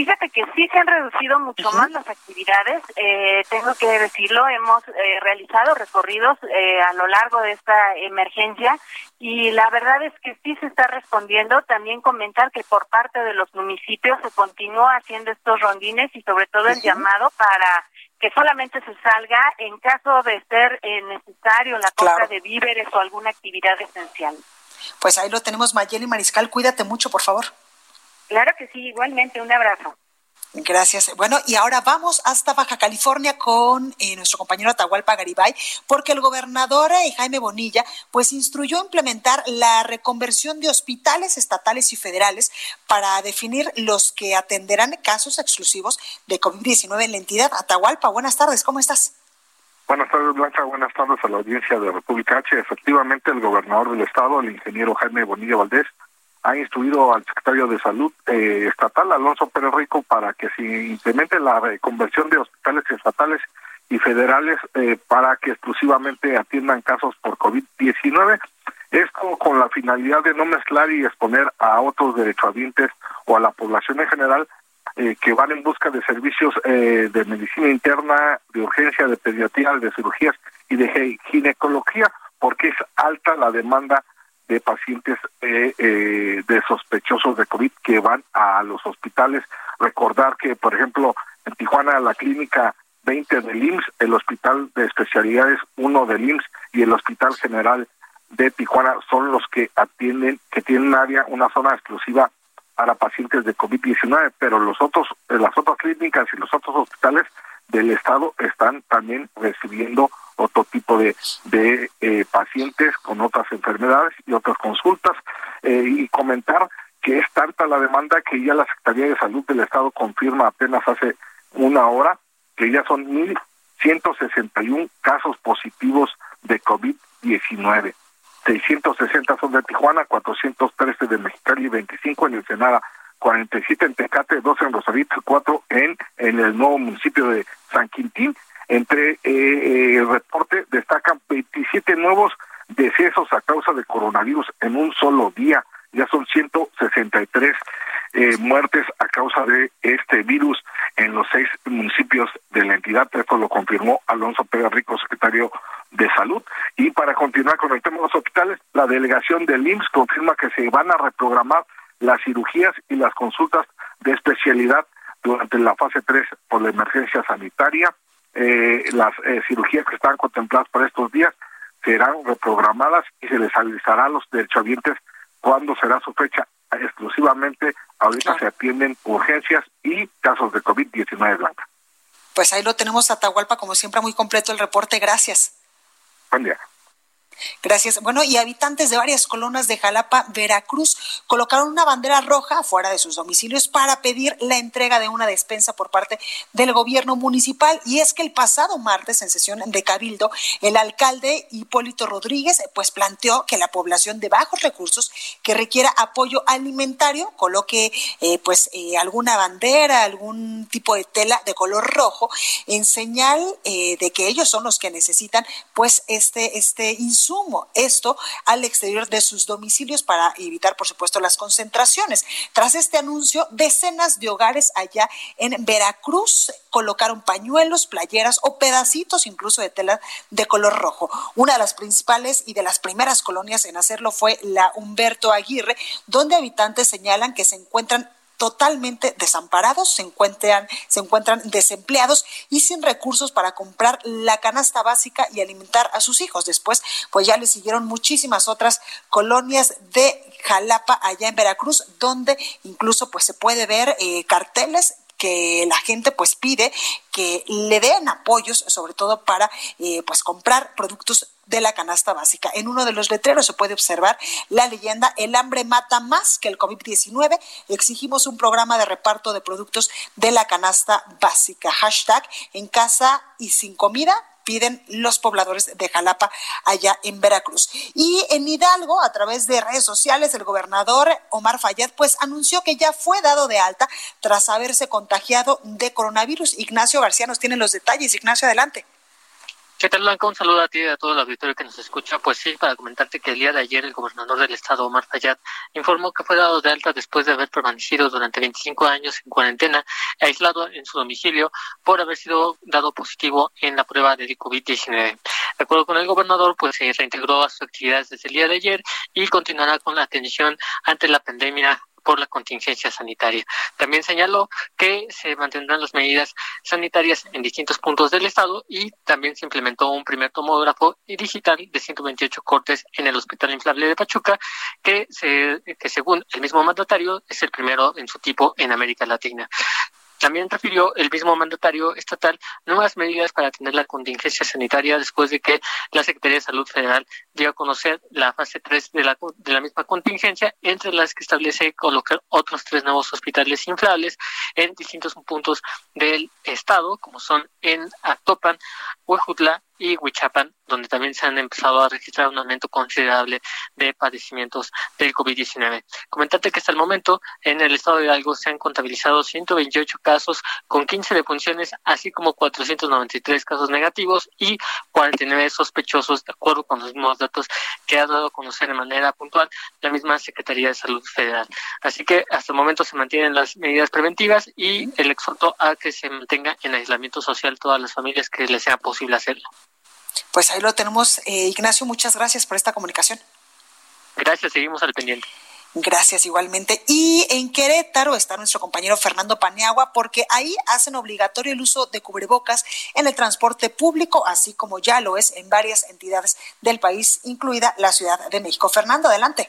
Fíjate que sí se han reducido mucho más las actividades. Eh, tengo que decirlo, hemos eh, realizado recorridos eh, a lo largo de esta emergencia y la verdad es que sí se está respondiendo. También comentar que por parte de los municipios se continúa haciendo estos rondines y sobre todo el llamado para que solamente se salga en caso de ser necesario la compra de víveres o alguna actividad esencial. Pues ahí lo tenemos, Mayeli Mariscal. Cuídate mucho, por favor. Claro que sí, igualmente, un abrazo. Gracias. Bueno, y ahora vamos hasta Baja California con eh, nuestro compañero Atahualpa Garibay, porque el gobernador eh, Jaime Bonilla pues instruyó implementar la reconversión de hospitales estatales y federales para definir los que atenderán casos exclusivos de COVID-19 en la entidad. Atahualpa, buenas tardes, ¿cómo estás? Buenas tardes, Blanca. Buenas tardes a la audiencia de República H. Efectivamente, el gobernador del estado, el ingeniero Jaime Bonilla Valdés, ha instruido al secretario de Salud eh, estatal, Alonso Pérez Rico, para que se implemente la conversión de hospitales estatales y federales eh, para que exclusivamente atiendan casos por COVID-19. Esto con la finalidad de no mezclar y exponer a otros derechohabientes o a la población en general eh, que van en busca de servicios de medicina interna, de urgencia, de pediatría, de cirugías y de ginecología, porque es alta la demanda de pacientes eh, eh, de sospechosos de COVID que van a los hospitales. Recordar que, por ejemplo, en Tijuana la clínica 20 del IMSS, el hospital de especialidades 1 del IMSS y el hospital general de Tijuana son los que atienden, que tienen área, una zona exclusiva para pacientes de COVID-19, pero los otros, las otras clínicas y los otros hospitales del estado están también recibiendo otro tipo de, de eh, pacientes con otras enfermedades y otras consultas eh, y comentar que es tanta la demanda que ya la Secretaría de Salud del Estado confirma apenas hace una hora que ya son 1.161 casos positivos de COVID-19. 660 son de Tijuana, 413 de Mexicali, 25 en Ensenada, 47 en Tecate, 12 en Rosarito, 4 en, en el nuevo municipio de San Quintín entre eh, el reporte destacan 27 nuevos decesos a causa de coronavirus en un solo día. Ya son 163 eh, muertes a causa de este virus en los seis municipios de la entidad. Esto lo confirmó Alonso Pérez Rico, secretario de Salud. Y para continuar con el tema de los hospitales, la delegación del IMSS confirma que se van a reprogramar las cirugías y las consultas de especialidad durante la fase 3 por la emergencia sanitaria eh, las eh, cirugías que están contempladas para estos días serán reprogramadas y se les avisará a los derechohabientes cuándo será su fecha. Exclusivamente ahorita se atienden urgencias y casos de COVID-19 blanca. Pues ahí lo tenemos, Atahualpa, como siempre, muy completo el reporte. Gracias. Buen día. Gracias. Bueno, y habitantes de varias colonias de Jalapa, Veracruz, colocaron una bandera roja fuera de sus domicilios para pedir la entrega de una despensa por parte del gobierno municipal. Y es que el pasado martes, en sesión de Cabildo, el alcalde Hipólito Rodríguez, pues planteó que la población de bajos recursos que requiera apoyo alimentario coloque eh, pues eh, alguna bandera, algún tipo de tela de color rojo en señal eh, de que ellos son los que necesitan pues este, este insumo esto al exterior de sus domicilios para evitar, por supuesto, las concentraciones. Tras este anuncio, decenas de hogares allá en Veracruz colocaron pañuelos, playeras o pedacitos incluso de tela de color rojo. Una de las principales y de las primeras colonias en hacerlo fue la Humberto Aguirre, donde habitantes señalan que se encuentran totalmente desamparados, se encuentran, se encuentran desempleados y sin recursos para comprar la canasta básica y alimentar a sus hijos. Después, pues ya le siguieron muchísimas otras colonias de Jalapa allá en Veracruz, donde incluso pues se puede ver eh, carteles que la gente pues pide que le den apoyos, sobre todo para eh, pues comprar productos de la canasta básica. En uno de los letreros se puede observar la leyenda El hambre mata más que el COVID-19. Exigimos un programa de reparto de productos de la canasta básica. Hashtag en casa y sin comida piden los pobladores de Jalapa allá en Veracruz. Y en Hidalgo, a través de redes sociales, el gobernador Omar Fayad pues anunció que ya fue dado de alta tras haberse contagiado de coronavirus. Ignacio García nos tiene los detalles. Ignacio, adelante. ¿Qué tal, Blanca? Un saludo a ti y a todo el auditorio que nos escucha. Pues sí, para comentarte que el día de ayer el gobernador del estado, Omar Fayad, informó que fue dado de alta después de haber permanecido durante 25 años en cuarentena, aislado en su domicilio, por haber sido dado positivo en la prueba de COVID-19. De acuerdo con el gobernador, pues se reintegró a sus actividades desde el día de ayer y continuará con la atención ante la pandemia por la contingencia sanitaria. También señaló que se mantendrán las medidas sanitarias en distintos puntos del estado y también se implementó un primer tomógrafo digital de 128 cortes en el Hospital Inflable de Pachuca, que, se, que según el mismo mandatario es el primero en su tipo en América Latina. También refirió el mismo mandatario estatal nuevas medidas para atender la contingencia sanitaria después de que la Secretaría de Salud Federal dio a conocer la fase 3 de la, de la misma contingencia, entre las que establece colocar otros tres nuevos hospitales inflables en distintos puntos del estado, como son en Actopan, Huejutla y Huichapan, donde también se han empezado a registrar un aumento considerable de padecimientos del COVID-19. Comentarte que hasta el momento en el estado de Hidalgo se han contabilizado 128 casos con 15 defunciones, así como 493 casos negativos y 49 sospechosos, de acuerdo con los mismos datos que ha dado a conocer de manera puntual la misma Secretaría de Salud Federal. Así que hasta el momento se mantienen las medidas preventivas y el exhorto a que se mantenga en aislamiento social todas las familias que les sea posible hacerlo. Pues ahí lo tenemos. Eh, Ignacio, muchas gracias por esta comunicación. Gracias, seguimos al pendiente. Gracias igualmente. Y en Querétaro está nuestro compañero Fernando Paniagua porque ahí hacen obligatorio el uso de cubrebocas en el transporte público, así como ya lo es en varias entidades del país, incluida la Ciudad de México. Fernando, adelante.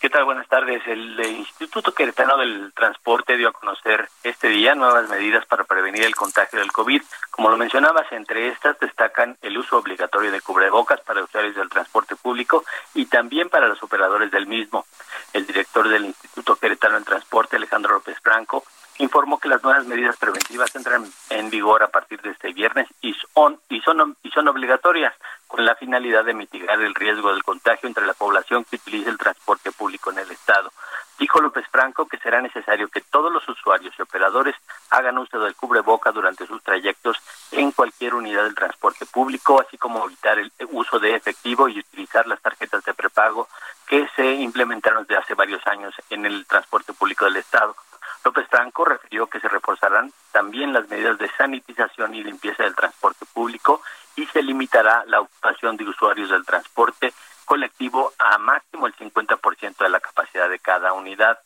¿Qué tal? Buenas tardes. El Instituto Queretano del Transporte dio a conocer este día nuevas medidas para prevenir el contagio del COVID. Como lo mencionabas, entre estas destacan el uso obligatorio de cubrebocas para usuarios del transporte público y también para los operadores del mismo. El director del Instituto Queretano del Transporte, Alejandro López Franco, informó que las nuevas medidas preventivas entran en vigor a partir de este viernes y son, y son, y son obligatorias con la finalidad de mitigar el riesgo del contagio entre la población que utiliza el transporte público en el Estado. Dijo López Franco que será necesario que todos los usuarios y operadores hagan uso del cubreboca durante sus trayectos en cualquier unidad del transporte público, así como evitar el uso de efectivo y utilizar las tarjetas de prepago que se implementaron desde hace varios años en el transporte público del Estado. López Franco refirió que se reforzarán también las medidas de sanitización y limpieza del transporte público y se limitará la ocupación de usuarios del transporte colectivo a máximo el 50% de la capacidad de cada unidad.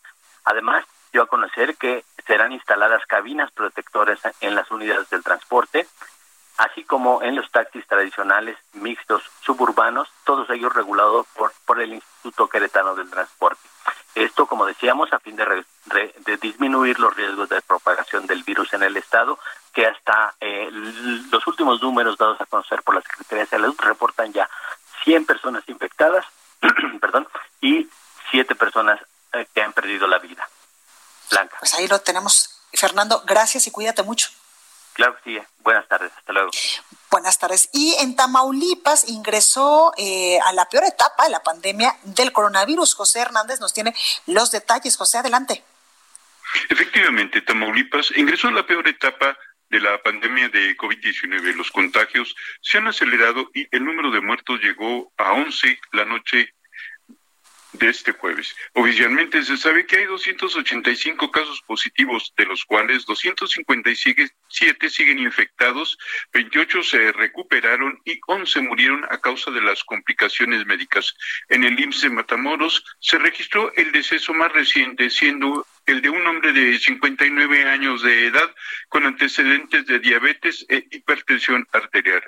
Además, dio a conocer que serán instaladas cabinas protectoras en las unidades del transporte, así como en los taxis tradicionales mixtos suburbanos, todos ellos regulados por, por el Instituto Queretano del Transporte. Esto, como decíamos, a fin de, de, disminuir los riesgos de propagación del virus en el Estado, que hasta eh, los últimos números dados a conocer por la Secretaría de Salud reportan ya 100 personas infectadas, perdón, y 7 personas eh, que han perdido la vida. Blanca. Pues ahí lo tenemos. Fernando, gracias y cuídate mucho. Claro que sí. Buenas tardes. Hasta luego. Buenas tardes. Y en Tamaulipas ingresó eh, a la peor etapa de la pandemia del coronavirus. José Hernández nos tiene los detalles. José, adelante. Efectivamente, Tamaulipas ingresó a la peor etapa de la pandemia de COVID-19. Los contagios se han acelerado y el número de muertos llegó a 11 la noche de este jueves. Oficialmente se sabe que hay 285 casos positivos, de los cuales 257 siguen infectados, 28 se recuperaron y 11 murieron a causa de las complicaciones médicas. En el IMSS de Matamoros se registró el deceso más reciente, siendo el de un hombre de 59 años de edad con antecedentes de diabetes e hipertensión arterial.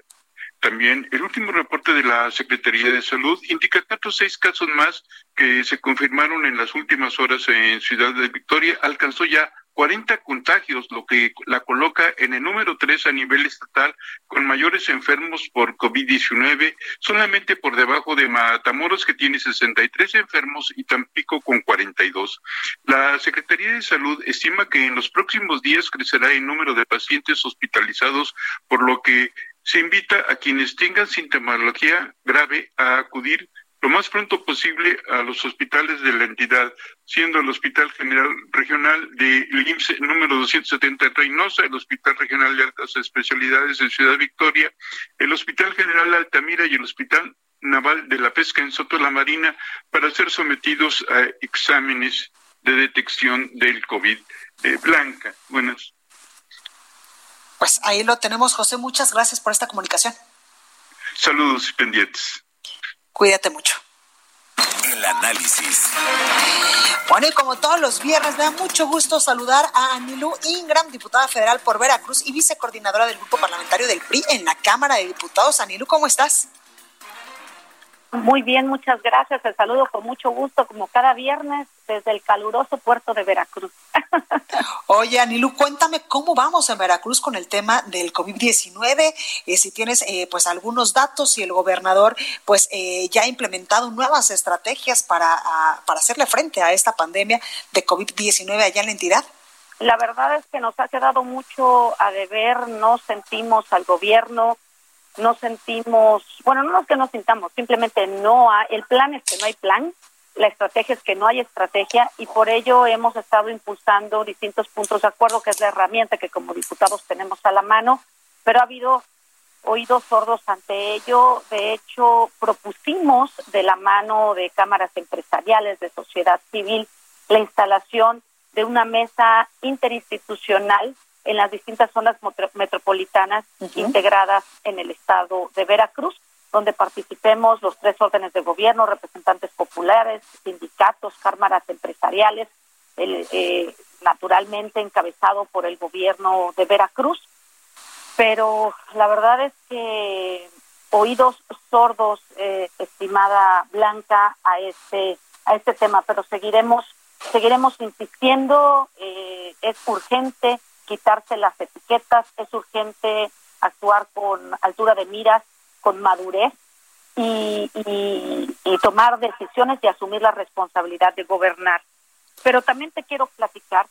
También el último reporte de la Secretaría de Salud indica que otros seis casos más que se confirmaron en las últimas horas en Ciudad de Victoria alcanzó ya 40 contagios, lo que la coloca en el número 3 a nivel estatal con mayores enfermos por COVID-19, solamente por debajo de Matamoros, que tiene 63 enfermos, y Tampico con 42. La Secretaría de Salud estima que en los próximos días crecerá el número de pacientes hospitalizados, por lo que se invita a quienes tengan sintomología grave a acudir lo más pronto posible a los hospitales de la entidad, siendo el Hospital General Regional de IMSS número 270 en Reynosa, el Hospital Regional de Altas Especialidades en Ciudad Victoria, el Hospital General Altamira y el Hospital Naval de la Pesca en Soto la Marina para ser sometidos a exámenes de detección del COVID. Eh, Blanca, buenas pues ahí lo tenemos, José. Muchas gracias por esta comunicación. Saludos y pendientes. Cuídate mucho. El análisis. Bueno, y como todos los viernes, me da mucho gusto saludar a Anilú Ingram, diputada federal por Veracruz y vicecoordinadora del grupo parlamentario del PRI en la Cámara de Diputados. Anilú, ¿cómo estás? Muy bien, muchas gracias. El saludo con mucho gusto, como cada viernes, desde el caluroso puerto de Veracruz. Oye, Anilu, cuéntame cómo vamos en Veracruz con el tema del COVID-19, eh, si tienes eh, pues algunos datos y el gobernador pues eh, ya ha implementado nuevas estrategias para, para hacerle frente a esta pandemia de COVID-19 allá en la entidad. La verdad es que nos ha quedado mucho a deber, no sentimos al gobierno, no sentimos, bueno, no es que no sintamos, simplemente no hay, el plan es que no hay plan, la estrategia es que no hay estrategia y por ello hemos estado impulsando distintos puntos de acuerdo, que es la herramienta que como diputados tenemos a la mano, pero ha habido oídos sordos ante ello. De hecho, propusimos de la mano de cámaras empresariales, de sociedad civil, la instalación de una mesa interinstitucional en las distintas zonas metropolitanas integradas en el estado de Veracruz donde participemos los tres órdenes de gobierno, representantes populares, sindicatos, cámaras empresariales, eh, naturalmente encabezado por el gobierno de Veracruz. Pero la verdad es que oídos sordos, eh, estimada Blanca, a este a este tema, pero seguiremos seguiremos insistiendo. Eh, es urgente quitarse las etiquetas, es urgente actuar con altura de miras con madurez y, tomar decisiones y asumir la responsabilidad de gobernar. Pero también te quiero platicar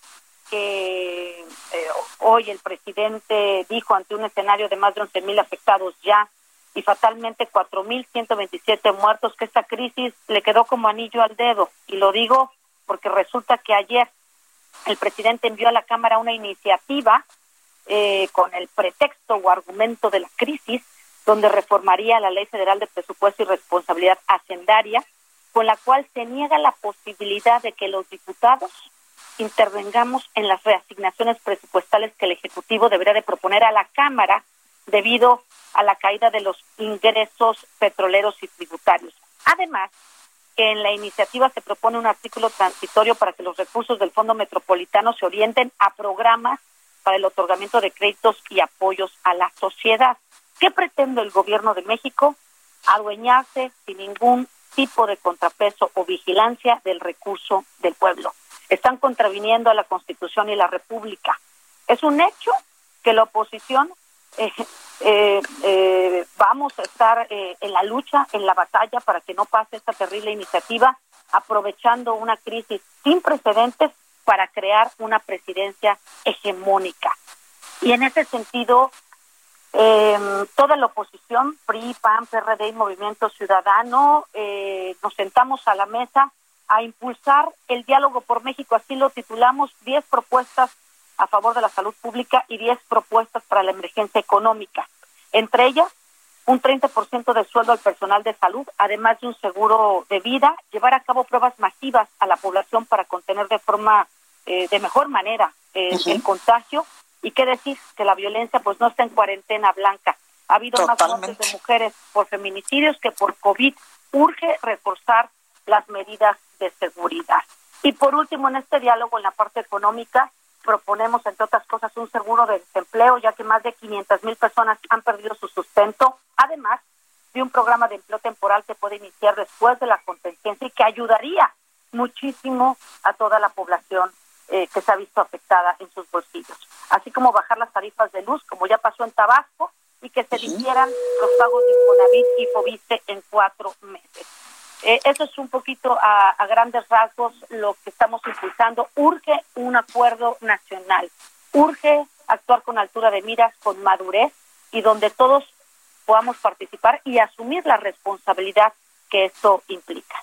que eh, hoy el presidente dijo ante un escenario de más de 11 mil afectados ya y fatalmente 4.127 muertos que esta crisis le quedó como anillo al dedo. Y lo digo porque resulta que ayer el presidente envió a la Cámara una iniciativa eh, con el pretexto o argumento de la crisis donde reformaría la Ley Federal de Presupuesto y Responsabilidad Hacendaria, con la cual se niega la posibilidad de que los diputados intervengamos en las reasignaciones presupuestales que el Ejecutivo debería de proponer a la Cámara debido a la caída de los ingresos petroleros y tributarios. Además, que en la iniciativa se propone un artículo transitorio para que los recursos del Fondo Metropolitano se orienten a programas para el otorgamiento de créditos y apoyos a la sociedad. ¿Qué pretende el gobierno de México? Adueñarse sin ningún tipo de contrapeso o vigilancia del recurso del pueblo. Están contraviniendo a la Constitución y la República. Es un hecho que la oposición eh, eh, eh, vamos a estar en la lucha, en la batalla para que no pase esta terrible iniciativa, aprovechando una crisis sin precedentes para crear una presidencia hegemónica. Y en ese sentido, eh, toda la oposición, PRI, PAN, PRD y Movimiento Ciudadano, eh, nos sentamos a la mesa a impulsar el diálogo por México, así lo titulamos, 10 propuestas a favor de la salud pública y 10 propuestas para la emergencia económica. Entre ellas, un 30% de sueldo al personal de salud, además de un seguro de vida, llevar a cabo pruebas masivas a la población para contener de forma, eh, de mejor manera eh, el contagio y qué decir que la violencia pues no está en cuarentena blanca. Ha habido más muertes de mujeres por feminicidios que por COVID. Urge reforzar las medidas de seguridad. Y por último, en este diálogo, en la parte económica, proponemos, entre otras cosas, un seguro de desempleo, ya que más de 500 mil personas han perdido su sustento, además de un programa de empleo temporal que puede iniciar después de la contingencia y que ayudaría muchísimo a toda la población eh, que se ha visto afectada en sus bolsillos, así como bajar las tarifas de luz, como ya pasó en Tabasco, y que se difieran los pagos de Infonavit y Fobiste en cuatro meses. Eh, eso es un poquito a, a, grandes rasgos lo que estamos impulsando. Urge un acuerdo nacional, urge actuar con altura de miras, con madurez y donde todos podamos participar y asumir la responsabilidad que esto implica.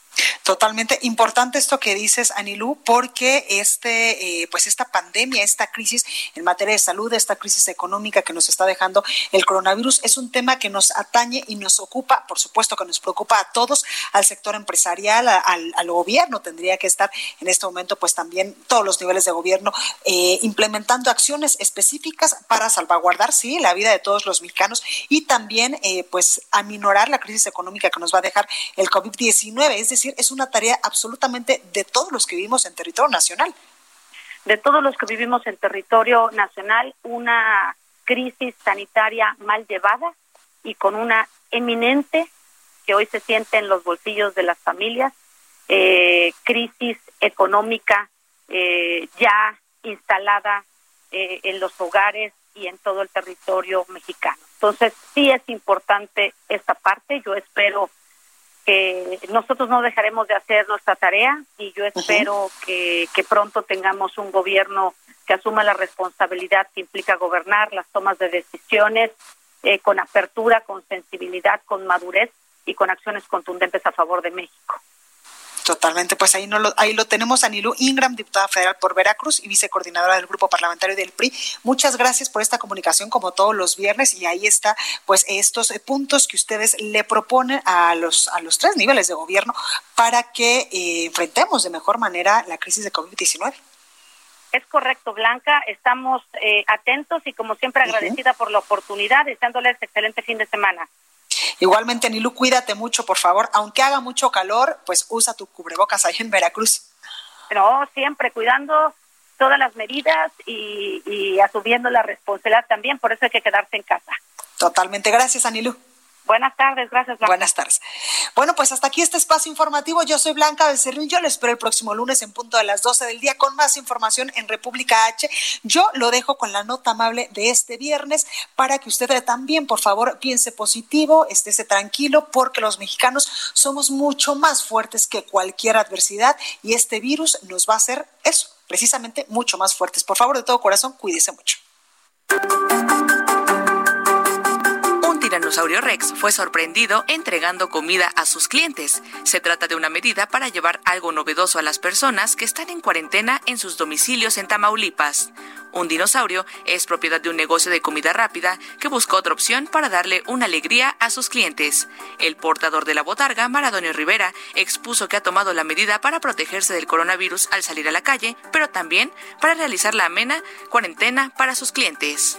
Totalmente importante esto que dices, Anilú, porque este, eh, pues esta pandemia, esta crisis en materia de salud, esta crisis económica que nos está dejando el coronavirus, es un tema que nos atañe y nos ocupa, por supuesto que nos preocupa a todos, al sector empresarial, al, al gobierno, tendría que estar en este momento, pues también todos los niveles de gobierno eh, implementando acciones específicas para salvaguardar, sí, la vida de todos los mexicanos y también, eh, pues, aminorar la crisis económica que nos va a dejar el COVID-19, es decir, es una tarea absolutamente de todos los que vivimos en territorio nacional. De todos los que vivimos en territorio nacional, una crisis sanitaria mal llevada y con una eminente que hoy se siente en los bolsillos de las familias, eh, crisis económica eh, ya instalada eh, en los hogares y en todo el territorio mexicano. Entonces, sí es importante esta parte. Yo espero nosotros no dejaremos de hacer nuestra tarea y yo espero que, que pronto tengamos un gobierno que asuma la responsabilidad que implica gobernar, las tomas de decisiones eh, con apertura, con sensibilidad, con madurez y con acciones contundentes a favor de México. Totalmente, pues ahí, no lo, ahí lo tenemos, Anilú Ingram, diputada federal por Veracruz y vicecoordinadora del grupo parlamentario del PRI. Muchas gracias por esta comunicación como todos los viernes y ahí está pues estos puntos que ustedes le proponen a los, a los tres niveles de gobierno para que eh, enfrentemos de mejor manera la crisis de COVID-19. Es correcto, Blanca. Estamos eh, atentos y como siempre agradecida por la oportunidad, deseándoles excelente fin de semana. Igualmente, Nilu, cuídate mucho, por favor. Aunque haga mucho calor, pues usa tu cubrebocas ahí en Veracruz. No, siempre cuidando todas las medidas y, y asumiendo la responsabilidad también, por eso hay que quedarse en casa. Totalmente. Gracias, Anilú. Buenas tardes, gracias. Blanca. Buenas tardes. Bueno, pues hasta aquí este espacio informativo. Yo soy Blanca Becerril. Yo les espero el próximo lunes en punto de las 12 del día con más información en República H. Yo lo dejo con la nota amable de este viernes para que usted también, por favor, piense positivo, estése tranquilo, porque los mexicanos somos mucho más fuertes que cualquier adversidad y este virus nos va a hacer eso, precisamente mucho más fuertes. Por favor, de todo corazón, cuídese mucho. Tiranosaurio Rex fue sorprendido entregando comida a sus clientes. Se trata de una medida para llevar algo novedoso a las personas que están en cuarentena en sus domicilios en Tamaulipas. Un dinosaurio es propiedad de un negocio de comida rápida que buscó otra opción para darle una alegría a sus clientes. El portador de la botarga, Maradonio Rivera, expuso que ha tomado la medida para protegerse del coronavirus al salir a la calle, pero también para realizar la amena cuarentena para sus clientes.